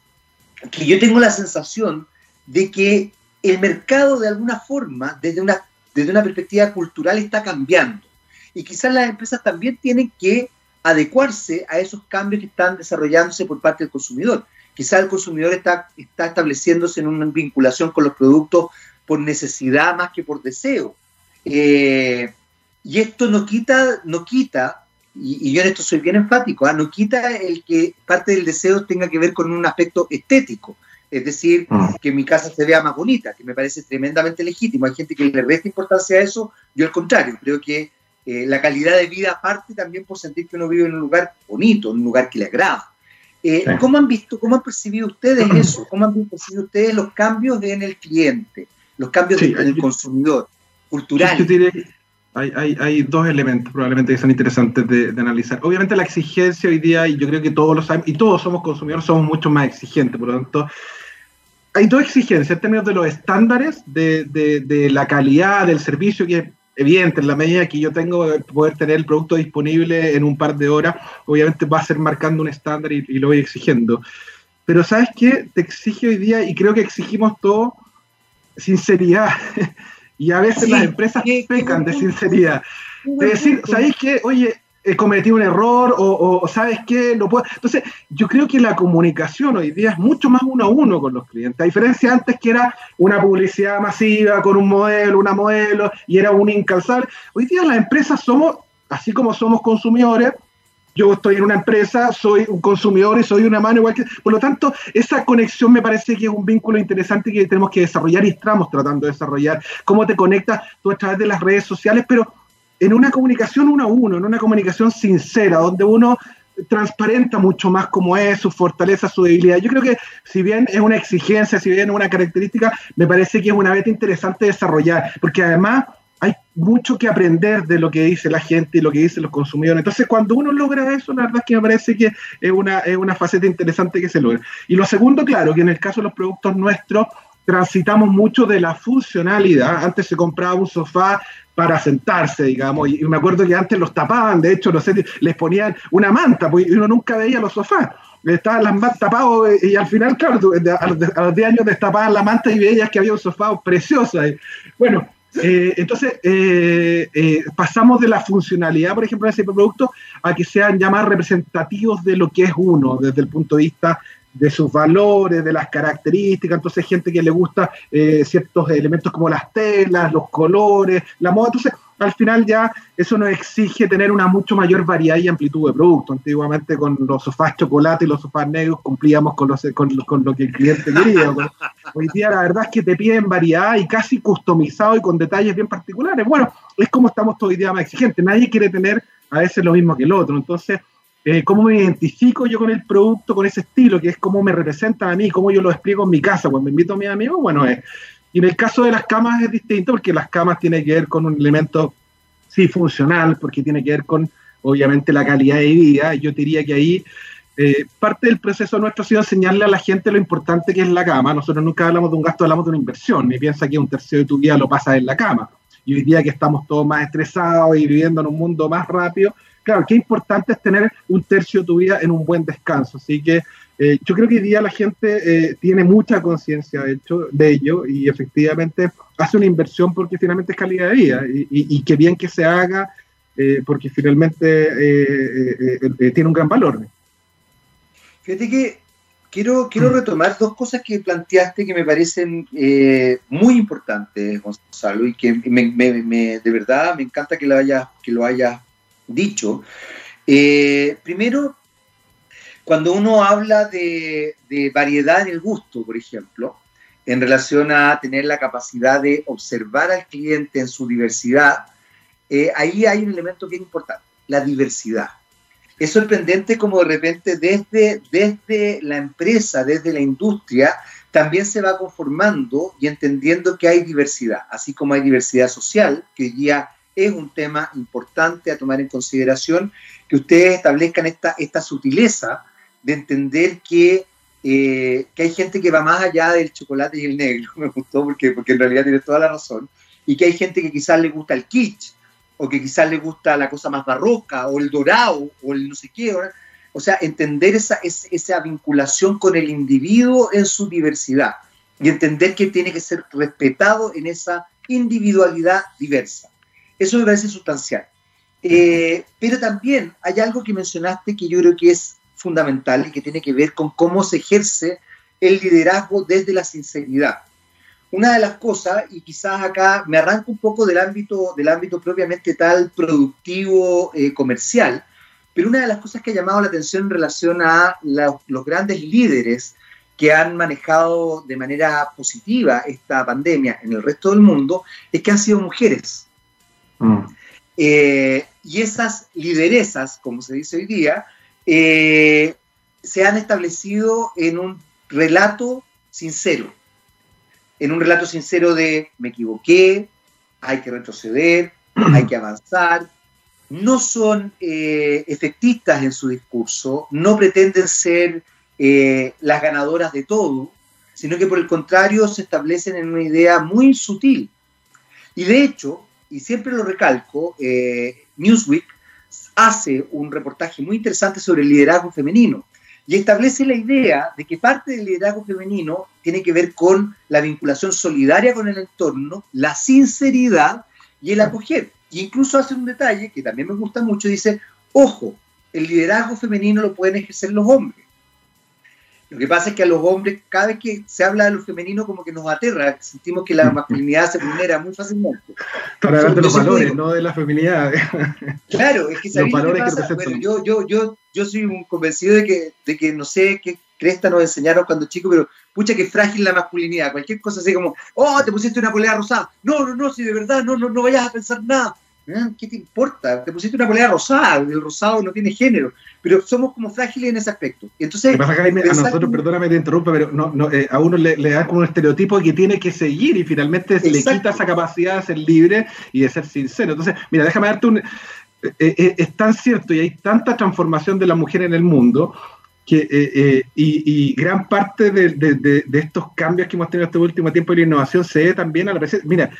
que yo tengo la sensación de que el mercado de alguna forma, desde una, desde una perspectiva cultural, está cambiando. Y quizás las empresas también tienen que adecuarse a esos cambios que están desarrollándose por parte del consumidor. Quizá el consumidor está, está estableciéndose en una vinculación con los productos por necesidad más que por deseo. Eh, y esto no quita, no quita y, yo en esto soy bien enfático, ¿ah? no quita el que parte del deseo tenga que ver con un aspecto estético, es decir, ah. que mi casa se vea más bonita, que me parece tremendamente legítimo. Hay gente que le resta importancia a eso, yo al contrario, creo que eh, la calidad de vida parte también por sentir que uno vive en un lugar bonito, en un lugar que le agrada. Eh, ¿Cómo han visto, cómo han percibido ustedes eso? ¿Cómo han percibido ustedes los cambios en el cliente, los cambios en el consumidor, cultural?
hay, hay, hay, dos elementos probablemente que son interesantes de, analizar. Obviamente la exigencia hoy día, y yo creo que todos lo saben, y todos somos consumidores, somos mucho más exigentes, por lo tanto, hay dos exigencias en términos de los estándares, de, de, de la calidad del servicio, que evidente, en la medida que yo tengo poder tener el producto disponible en un par de horas, obviamente va a ser marcando un estándar y, lo voy exigiendo. Pero ¿sabes qué? Te exige hoy día, y creo que exigimos todo, sinceridad. y a veces las empresas pecan de sinceridad. De decir, ¿sabéis qué? Oye, he cometido un error o, sabes qué, lo puedo. Entonces, yo creo que la comunicación hoy día es mucho más uno a uno con los clientes, a diferencia antes que era una publicidad masiva con un modelo, una modelo y era un incalzable. Hoy día las empresas somos, así como somos consumidores, yo estoy en una empresa, soy un consumidor y soy una mano igual que... Por lo tanto, esa conexión me parece que es un vínculo interesante que tenemos que desarrollar y estamos tratando de desarrollar. Cómo te conectas tú a través de las redes sociales, pero en una comunicación uno a uno, en una comunicación sincera, donde uno transparenta mucho más cómo es, su fortaleza, su debilidad. Yo creo que si bien es una exigencia, si bien es una característica, me parece que es una beta interesante desarrollar, porque además hay mucho que aprender de lo que dice la gente y lo que dicen los consumidores. Entonces, cuando uno logra eso, la verdad es que me parece que es una, es una faceta interesante que se logra. Y lo segundo, claro, que en el caso de los productos nuestros, transitamos mucho de la funcionalidad. Antes se compraba un sofá para sentarse, digamos. Y, me acuerdo que antes los tapaban, de hecho, no sé, les ponían una manta, porque uno nunca veía los sofás. Estaban las mantas tapados y, al final, claro, a los, 10 años destapaban la manta y veías que había un sofá precioso. bueno, Eh, entonces, eh, eh, pasamos de la funcionalidad, por ejemplo, de ese producto, a que sean ya más representativos de lo que es uno, desde el punto de vista de sus valores, de las características, entonces gente que le gusta ciertos elementos como las telas, los colores, la moda, entonces al final ya eso nos exige tener una mucho mayor variedad y amplitud de productos. Antiguamente con los sofás chocolate y los sofás negros cumplíamos con, los, con, lo que el cliente quería. Hoy día la verdad es que te piden variedad y casi customizado y con detalles bien particulares. Bueno, es como estamos hoy día más exigentes. Nadie quiere tener a veces lo mismo que el otro. Entonces, eh, cómo me identifico yo con el producto, con ese estilo, que es cómo me representa a mí, cómo yo lo explico en mi casa cuando invito a mis amigos, bueno, es y en el caso de las camas es distinto porque las camas tienen que ver con un elemento, sí, funcional, porque tiene que ver con, obviamente, la calidad de vida. Yo diría que ahí eh, parte del proceso nuestro ha sido enseñarle a la gente lo importante que es la cama. Nosotros nunca hablamos de un gasto, hablamos de una inversión. Ni piensa que un tercio de tu vida lo pasas en la cama. Y hoy día que estamos todos más estresados y viviendo en un mundo más rápido, claro, qué importante es tener un tercio de tu vida en un buen descanso. Así que eh, yo creo que hoy día la gente eh, tiene mucha conciencia de, hecho, de ello y efectivamente hace una inversión porque finalmente es calidad de vida y, y, que bien que se haga eh, porque finalmente tiene un gran valor.
Fíjate que quiero, quiero mm. retomar dos cosas que planteaste que me parecen muy importantes, Gonzalo, y que de verdad me encanta que lo hayas, que lo hayas dicho. primero, cuando uno habla de, variedad en el gusto, por ejemplo, en relación a tener la capacidad de observar al cliente en su diversidad, eh, ahí hay un elemento bien importante, la diversidad. Es sorprendente como de repente desde, desde la empresa, desde la industria, también se va conformando y entendiendo que hay diversidad, así como hay diversidad social, que hoy es un tema importante a tomar en consideración, que ustedes establezcan esta, esta sutileza de entender que, eh, que hay gente que va más allá del chocolate y el negro, me gustó porque, porque en realidad tiene toda la razón, y que hay gente que quizás le gusta el kitsch, o que quizás le gusta la cosa más barroca, o el dorado, o el no sé qué. O sea, entender esa, esa vinculación con el individuo en su diversidad y entender que tiene que ser respetado en esa individualidad diversa. Eso me parece sustancial. Eh, pero también hay algo que mencionaste que yo creo que es fundamental y que tiene que ver con cómo se ejerce el liderazgo desde la sinceridad. Una de las cosas, y quizás acá me arranco un poco del ámbito, del ámbito propiamente tal productivo eh, comercial, pero una de las cosas que ha llamado la atención en relación a los grandes líderes que han manejado de manera positiva esta pandemia en el resto del mundo es que han sido mujeres. Mm. Eh, y esas lideresas, como se dice hoy día, eh, se han establecido en un relato sincero, en un relato sincero de me equivoqué, hay que retroceder, hay que avanzar. No son eh, efectistas en su discurso, no pretenden ser eh, las ganadoras de todo, sino que por el contrario se establecen en una idea muy sutil. Y de hecho, y siempre lo recalco, Newsweek hace un reportaje muy interesante sobre el liderazgo femenino y establece la idea de que parte del liderazgo femenino tiene que ver con la vinculación solidaria con el entorno, la sinceridad y el acoger. Y incluso hace un detalle que también me gusta mucho, dice, ojo, el liderazgo femenino lo pueden ejercer los hombres. Lo que pasa es que a los hombres, cada vez que se habla de lo femenino, como que nos aterra, sentimos que la masculinidad se vulnera muy fácilmente.
Para hablar de los valores, no de la feminidad.
Claro, es que los valores que bueno, yo, yo, yo, yo soy un convencido de que, de que no sé qué cresta nos enseñaron cuando chicos, pero pucha que frágil la masculinidad. Cualquier cosa así como, oh, te pusiste una polea rosada. No, no, no, si de verdad no, no, no vayas a pensar nada. ¿Qué te importa? Te pusiste una polea rosada, el rosado no tiene género, pero somos como frágiles en ese aspecto. Entonces,
pasa, a nosotros, perdóname te interrumpa, pero no, no, eh, a uno le, da como un estereotipo que tiene que seguir y finalmente le quita esa capacidad de ser libre y de ser sincero. Entonces, mira, déjame darte un... Eh, eh, es tan cierto y hay tanta transformación de la mujer en el mundo que, y, gran parte de, de, estos cambios que hemos tenido este último tiempo de la innovación se ve también a la presencia. Mira,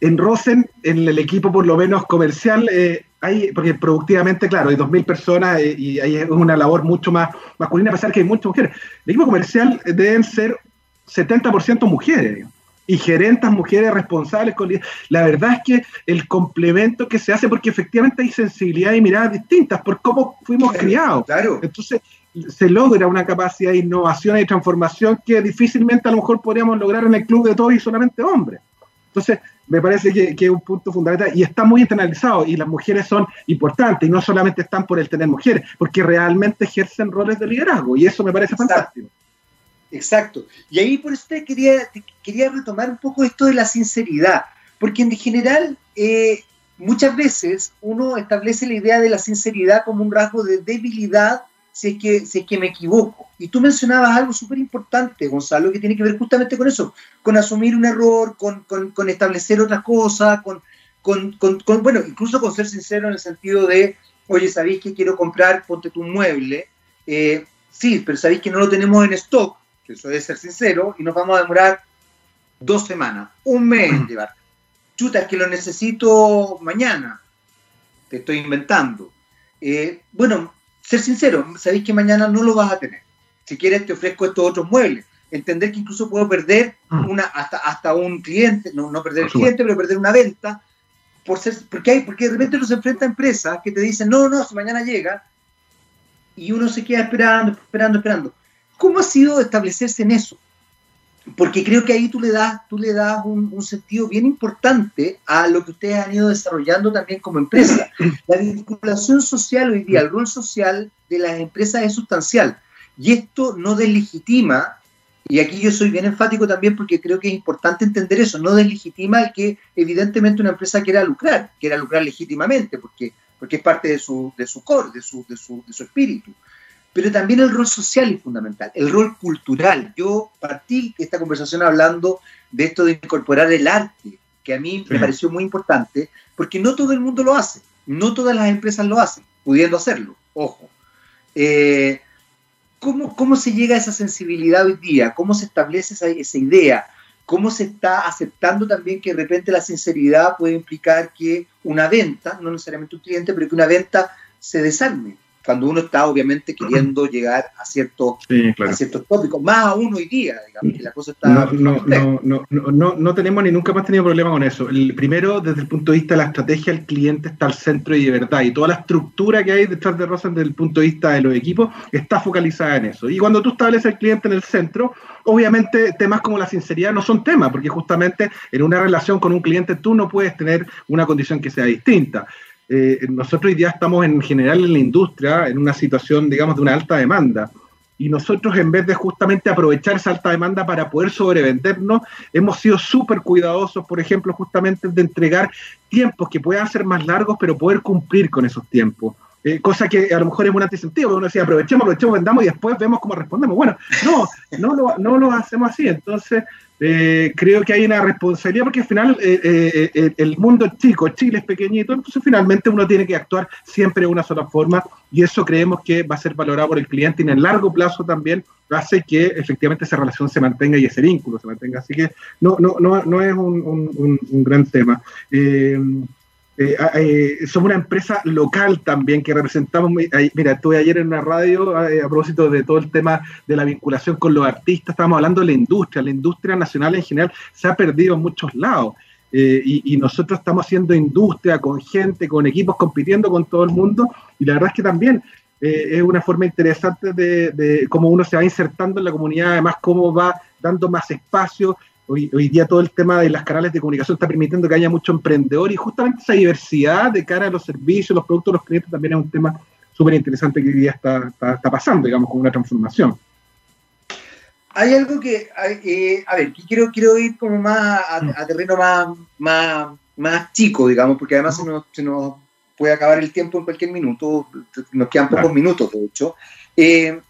en Rosen, en el equipo por lo menos comercial, eh, hay, porque productivamente, claro, hay 2.000 personas eh, y hay una labor mucho más masculina, a pesar que hay muchas mujeres. El equipo comercial deben ser 70% mujeres. y gerentas mujeres responsables. Con... La verdad es que el complemento que se hace, porque efectivamente hay sensibilidad y miradas distintas por cómo fuimos criados.
Claro.
Entonces, se logra una capacidad de innovación y transformación que difícilmente a lo mejor podríamos lograr en el club de todos y solamente hombres. Entonces, me parece que, es un punto fundamental y está muy internalizado y las mujeres son importantes y no solamente están por el tener mujeres, porque realmente ejercen roles de liderazgo y eso me parece fantástico.
Exacto. Y ahí por eso te quería, quería retomar un poco esto de la sinceridad, porque en general eh, muchas veces uno establece la idea de la sinceridad como un rasgo de debilidad si es que, si es que me equivoco. Y tú mencionabas algo súper importante, Gonzalo, que tiene que ver justamente con eso, con asumir un error, con, con, establecer otra cosa, con, con, bueno, incluso con ser sincero en el sentido de, oye, ¿sabéis que quiero comprar, ponte tu mueble? Eh, sí, pero sabéis que no lo tenemos en stock, que eso debe ser sincero, y nos vamos a demorar dos semanas, un mes en llevar. Chuta, es que lo necesito mañana. Te estoy inventando. Eh, bueno, ser sincero, sabéis que mañana no lo vas a tener. Si quieres, te ofrezco estos otros muebles. Entender que incluso puedo perder mm. una, hasta, hasta un cliente, no, no perder el cliente, pero perder una venta, por ser, porque, hay, porque de repente uno se enfrenta a empresas que te dicen, no, no, si mañana llega, y uno se queda esperando, esperando, esperando. ¿Cómo ha sido establecerse en eso? Porque creo que ahí tú le das, tú le das un, sentido bien importante a lo que ustedes han ido desarrollando también como empresa. La vinculación social hoy día, el rol social de las empresas es sustancial. Y esto no deslegitima, y aquí yo soy bien enfático también porque creo que es importante entender eso, no deslegitima el que evidentemente una empresa quiera lucrar, quiera lucrar legítimamente, porque, porque es parte de su, de su core, de su, de su, de su espíritu pero también el rol social es fundamental, el rol cultural. Yo partí esta conversación hablando de esto de incorporar el arte, que a mí me pareció muy importante, porque no todo el mundo lo hace, no todas las empresas lo hacen, pudiendo hacerlo, ojo. Eh, ¿cómo, ¿Cómo se llega a esa sensibilidad hoy día? ¿Cómo se establece esa, esa idea? ¿Cómo se está aceptando también que de repente la sinceridad puede implicar que una venta, no necesariamente un cliente, pero que una venta se desarme? Cuando uno está obviamente queriendo llegar a, ciertos ciertos tópicos, más aún hoy día, digamos, que la cosa está...
No, no, no, no, no, tenemos ni nunca hemos tenido problema con eso. El primero, desde el punto de vista de la estrategia, el cliente está al centro y de verdad, y toda la estructura que hay detrás de Rosen desde el punto de vista de los equipos está focalizada en eso. Y cuando tú estableces al cliente en el centro, obviamente temas como la sinceridad no son temas, porque justamente en una relación con un cliente tú no puedes tener una condición que sea distinta. Eh, nosotros hoy día estamos en general en la industria en una situación, digamos, de una alta demanda. Y nosotros, en vez de justamente aprovechar esa alta demanda para poder sobrevendernos, hemos sido súper cuidadosos, por ejemplo, justamente de entregar tiempos que puedan ser más largos, pero poder cumplir con esos tiempos. Eh, cosa que a lo mejor es un antisentido, porque uno decía, aprovechemos, aprovechemos, vendamos y después vemos cómo respondemos. Bueno, no, no lo, no lo hacemos así. Entonces, eh, creo que hay una responsabilidad porque al final eh, eh, el mundo es chico, Chile es pequeñito, entonces finalmente uno tiene que actuar siempre de una sola forma y eso creemos que va a ser valorado por el cliente y en el largo plazo también hace que efectivamente esa relación se mantenga y ese vínculo se mantenga. Así que no, no, no, no es un, un gran tema. Eh, ah, eh, somos una empresa local también que representamos. Mira, estuve ayer en una radio a, propósito de todo el tema de la vinculación con los artistas. Estábamos hablando de la industria. La industria nacional en general se ha perdido en muchos lados. Eh, y, nosotros estamos haciendo industria con gente, con equipos compitiendo con todo el mundo. Y la verdad es que también es una forma interesante de, de, cómo uno se va insertando en la comunidad, además cómo va dando más espacio Hoy, día todo el tema de las canales de comunicación está permitiendo que haya mucho emprendedor y justamente esa diversidad de cara a los servicios, los productos, los clientes también es un tema súper interesante que hoy día está, está, pasando, digamos, con una transformación.
Hay algo que, eh, a ver, quiero, quiero ir como más a, terreno más, más, más chico, digamos, porque además se, nos, se, nos, puede acabar el tiempo en cualquier minuto, nos quedan pocos minutos, de hecho. Eh,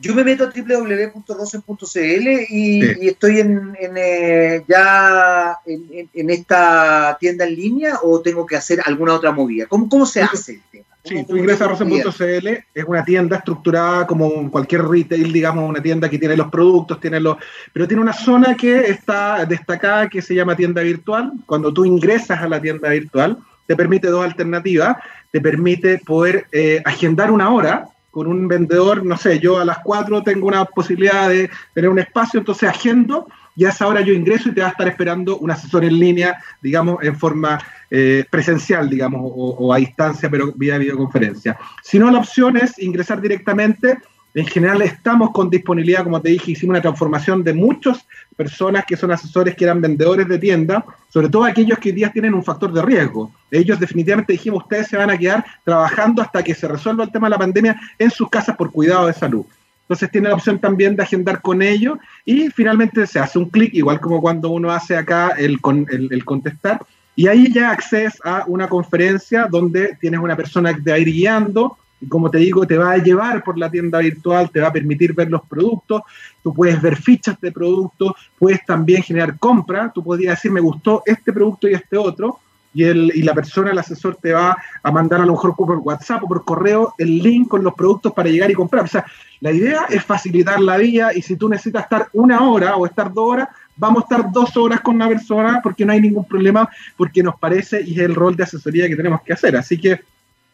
yo me meto a www.rosen.cl y, estoy en, eh, ya en, esta tienda en línea o tengo que hacer alguna otra movida. ¿Cómo, cómo se hace el tema?
Sí, tú ingresas a rosen.cl, es una tienda estructurada como cualquier retail, digamos, una tienda que tiene los productos, tiene los, pero tiene una zona que está destacada que se llama tienda virtual. Cuando tú ingresas a la tienda virtual, te permite dos alternativas, te permite poder eh, agendar una hora, con un vendedor, no sé, yo a las 4 tengo una posibilidad de tener un espacio, entonces agendo y a esa hora yo ingreso y te va a estar esperando un asesor en línea, digamos, en forma eh, presencial, digamos, o, o, a distancia, pero vía videoconferencia. Si no, la opción es ingresar directamente en general estamos con disponibilidad, como te dije, hicimos una transformación de muchas personas que son asesores, que eran vendedores de tienda, sobre todo aquellos que hoy día tienen un factor de riesgo. Ellos definitivamente dijimos, ustedes se van a quedar trabajando hasta que se resuelva el tema de la pandemia en sus casas por cuidado de salud. Entonces tiene la opción también de agendar con ellos y finalmente se hace un clic, igual como cuando uno hace acá el, contestar, y ahí ya accedes a una conferencia donde tienes una persona que te va guiando, y como te digo, te va a llevar por la tienda virtual, te va a permitir ver los productos, tú puedes ver fichas de productos, puedes también generar compra, tú podrías decir, me gustó este producto y este otro, y, el, y la persona, el asesor, te va a mandar a lo mejor por WhatsApp o por correo el link con los productos para llegar y comprar. O sea, la idea es facilitar la vida y si tú necesitas estar una hora o estar dos horas, vamos a estar dos horas con una persona porque no hay ningún problema, porque nos parece y es el rol de asesoría que tenemos que hacer. Así que,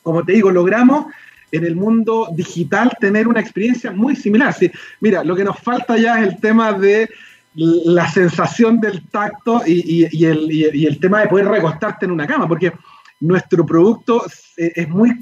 como te digo, logramos en el mundo digital tener una experiencia muy similar. Sí, mira, lo que nos falta ya es el tema de la sensación del tacto y, el, tema de poder recostarte en una cama, porque nuestro producto es muy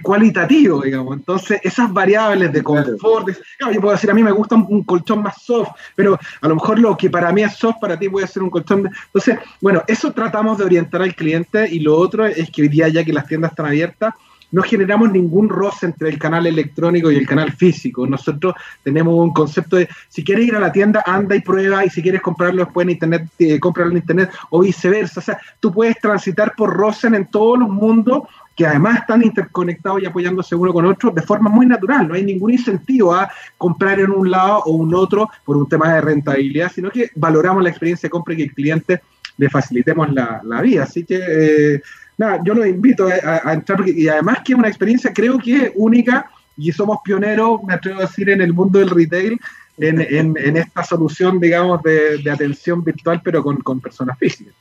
cualitativo, digamos. Entonces, esas variables de confort, claro, yo puedo decir, a mí me gusta un, colchón más soft, pero a lo mejor lo que para mí es soft, para ti puede ser un colchón. De... Entonces, bueno, eso tratamos de orientar al cliente y lo otro es que hoy día, ya que las tiendas están abiertas, no generamos ningún roce entre el canal electrónico y el canal físico. Nosotros tenemos un concepto de, si quieres ir a la tienda, anda y prueba, y si quieres comprarlo después en internet, eh, cómpralo en internet, o viceversa. O sea, tú puedes transitar por Rosen en todos los mundos que además están interconectados y apoyándose uno con otro de forma muy natural. No hay ningún incentivo a comprar en un lado o un otro por un tema de rentabilidad, sino que valoramos la experiencia de compra y que el cliente le facilitemos la, vida. Así que eh, nada, yo los invito a, entrar, y además que es una experiencia creo que es única y somos pioneros, me atrevo a decir, en el mundo del retail, en, esta solución, digamos, de, atención virtual, pero con, personas físicas.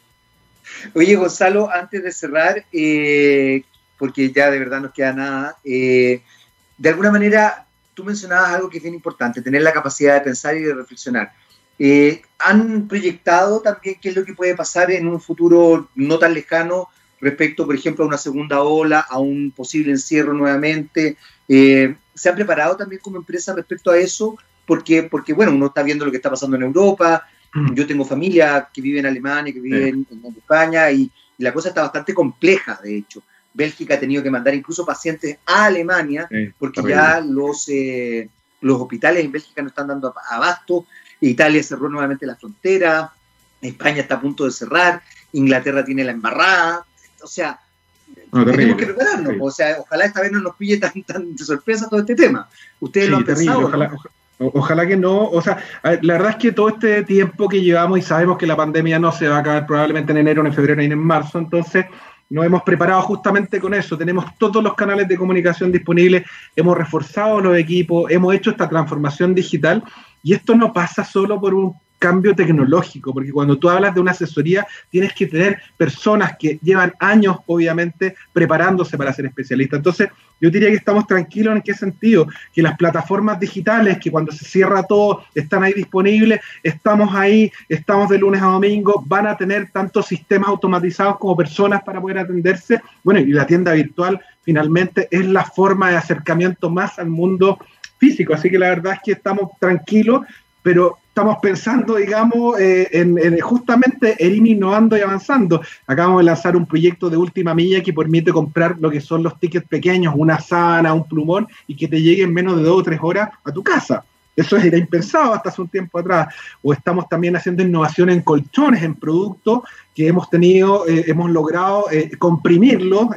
Oye, Gonzalo, antes de cerrar, eh, porque ya de verdad no queda nada, eh, de alguna manera tú mencionabas algo que es bien importante, tener la capacidad de pensar y de reflexionar. Eh, ¿Han proyectado también qué es lo que puede pasar en un futuro no tan lejano respecto, por ejemplo, a una segunda ola, a un posible encierro nuevamente. Eh, ¿Se han preparado también como empresa respecto a eso? Porque, porque, bueno, uno está viendo lo que está pasando en Europa, mm. yo tengo familia que vive en Alemania, que vive en, España, y, la cosa está bastante compleja, de hecho. Bélgica ha tenido que mandar incluso pacientes a Alemania, porque ya los, eh, los hospitales en Bélgica no están dando abasto, Italia cerró nuevamente la frontera, España está a punto de cerrar, Inglaterra tiene la embarrada, o sea, tenemos que prepararnos. O sea, ojalá esta vez no nos pille tan, tan de sorpresa todo este tema. Ustedes lo han pensado.
Ojalá, ojalá, que no. O sea, la verdad es que todo este tiempo que llevamos y sabemos que la pandemia no se va a acabar probablemente en enero, en febrero, ni en marzo, entonces nos hemos preparado justamente con eso. Tenemos todos los canales de comunicación disponibles, hemos reforzado los equipos, hemos hecho esta transformación digital y esto no pasa solo por un cambio tecnológico, porque cuando tú hablas de una asesoría tienes que tener personas que llevan años, obviamente, preparándose para ser especialistas. Entonces, yo diría que estamos tranquilos en qué sentido, que las plataformas digitales, que cuando se cierra todo, están ahí disponibles, estamos ahí, estamos de lunes a domingo, van a tener tantos sistemas automatizados como personas para poder atenderse. Bueno, y la tienda virtual finalmente es la forma de acercamiento más al mundo físico. Así que la verdad es que estamos tranquilos, pero estamos pensando, digamos, eh, en, justamente en innovando y avanzando. Acabamos de lanzar un proyecto de última milla que permite comprar lo que son los tickets pequeños, una sábana, un plumón, y que te llegue en menos de dos o tres horas a tu casa. Eso era impensado hasta hace un tiempo atrás. O estamos también haciendo innovación en colchones, en productos que hemos tenido, eh, hemos logrado eh, comprimirlos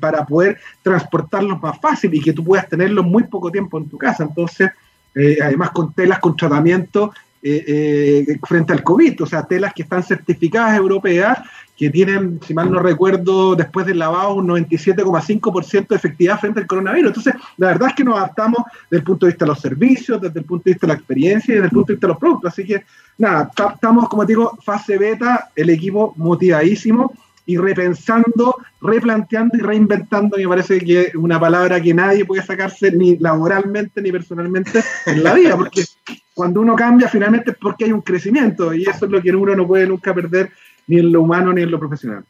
para poder transportarlos más fácil y que tú puedas tenerlos muy poco tiempo en tu casa. Entonces, además con telas con tratamiento eh, eh, frente al COVID, o sea, telas que están certificadas europeas, que tienen, si mal no recuerdo, después del lavado un 97,5% de efectividad frente al coronavirus. Entonces, la verdad es que nos adaptamos desde el punto de vista de los servicios, desde el punto de vista de la experiencia y desde el punto de vista de los productos. Así que, nada, estamos, como te digo, fase beta, el equipo motivadísimo y repensando, replanteando y reinventando, me parece que es una palabra que nadie puede sacarse ni laboralmente ni personalmente en la vida, porque cuando uno cambia finalmente es porque hay un crecimiento y eso es lo que uno no puede nunca perder ni en lo humano ni en lo profesional.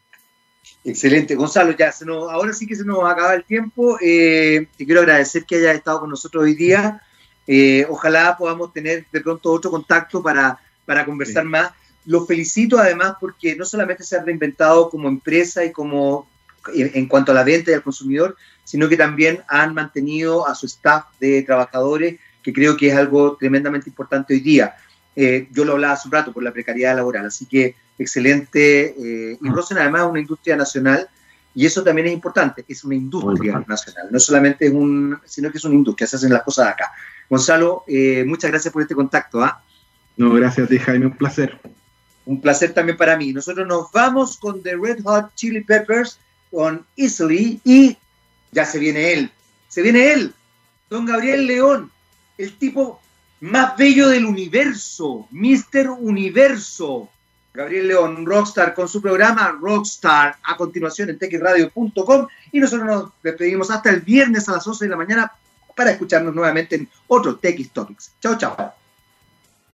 Excelente, Gonzalo, ya se nos, ahora sí que se nos acaba el tiempo. Eh, te quiero agradecer que hayas estado con nosotros hoy día. Eh, ojalá podamos tener de pronto otro contacto para, para conversar más. Los felicito además porque no solamente se han reinventado como empresa y como en cuanto a la venta y al consumidor, sino que también han mantenido a su staff de trabajadores, que creo que es algo tremendamente importante hoy día. Eh, yo lo hablaba hace un rato por la precariedad laboral, así que excelente. Eh, y Rosen además es una industria nacional y eso también es importante, es una industria nacional, no solamente es un, sino que es una industria, se hacen las cosas acá. Gonzalo, eh, muchas gracias por este contacto. ¿ah?
No, gracias a ti, Jaime, un placer.
Un placer también para mí. Nosotros nos vamos con The Red Hot Chili Peppers, con Easily, y ya se viene él. Se viene él, don Gabriel León, el tipo más bello del universo, Mister Universo. Gabriel León, Rockstar, con su programa Rockstar, a continuación en texradio.com. Y nosotros nos despedimos hasta el viernes a las 11 de la mañana para escucharnos nuevamente en otro TX Topics. Chao, chao.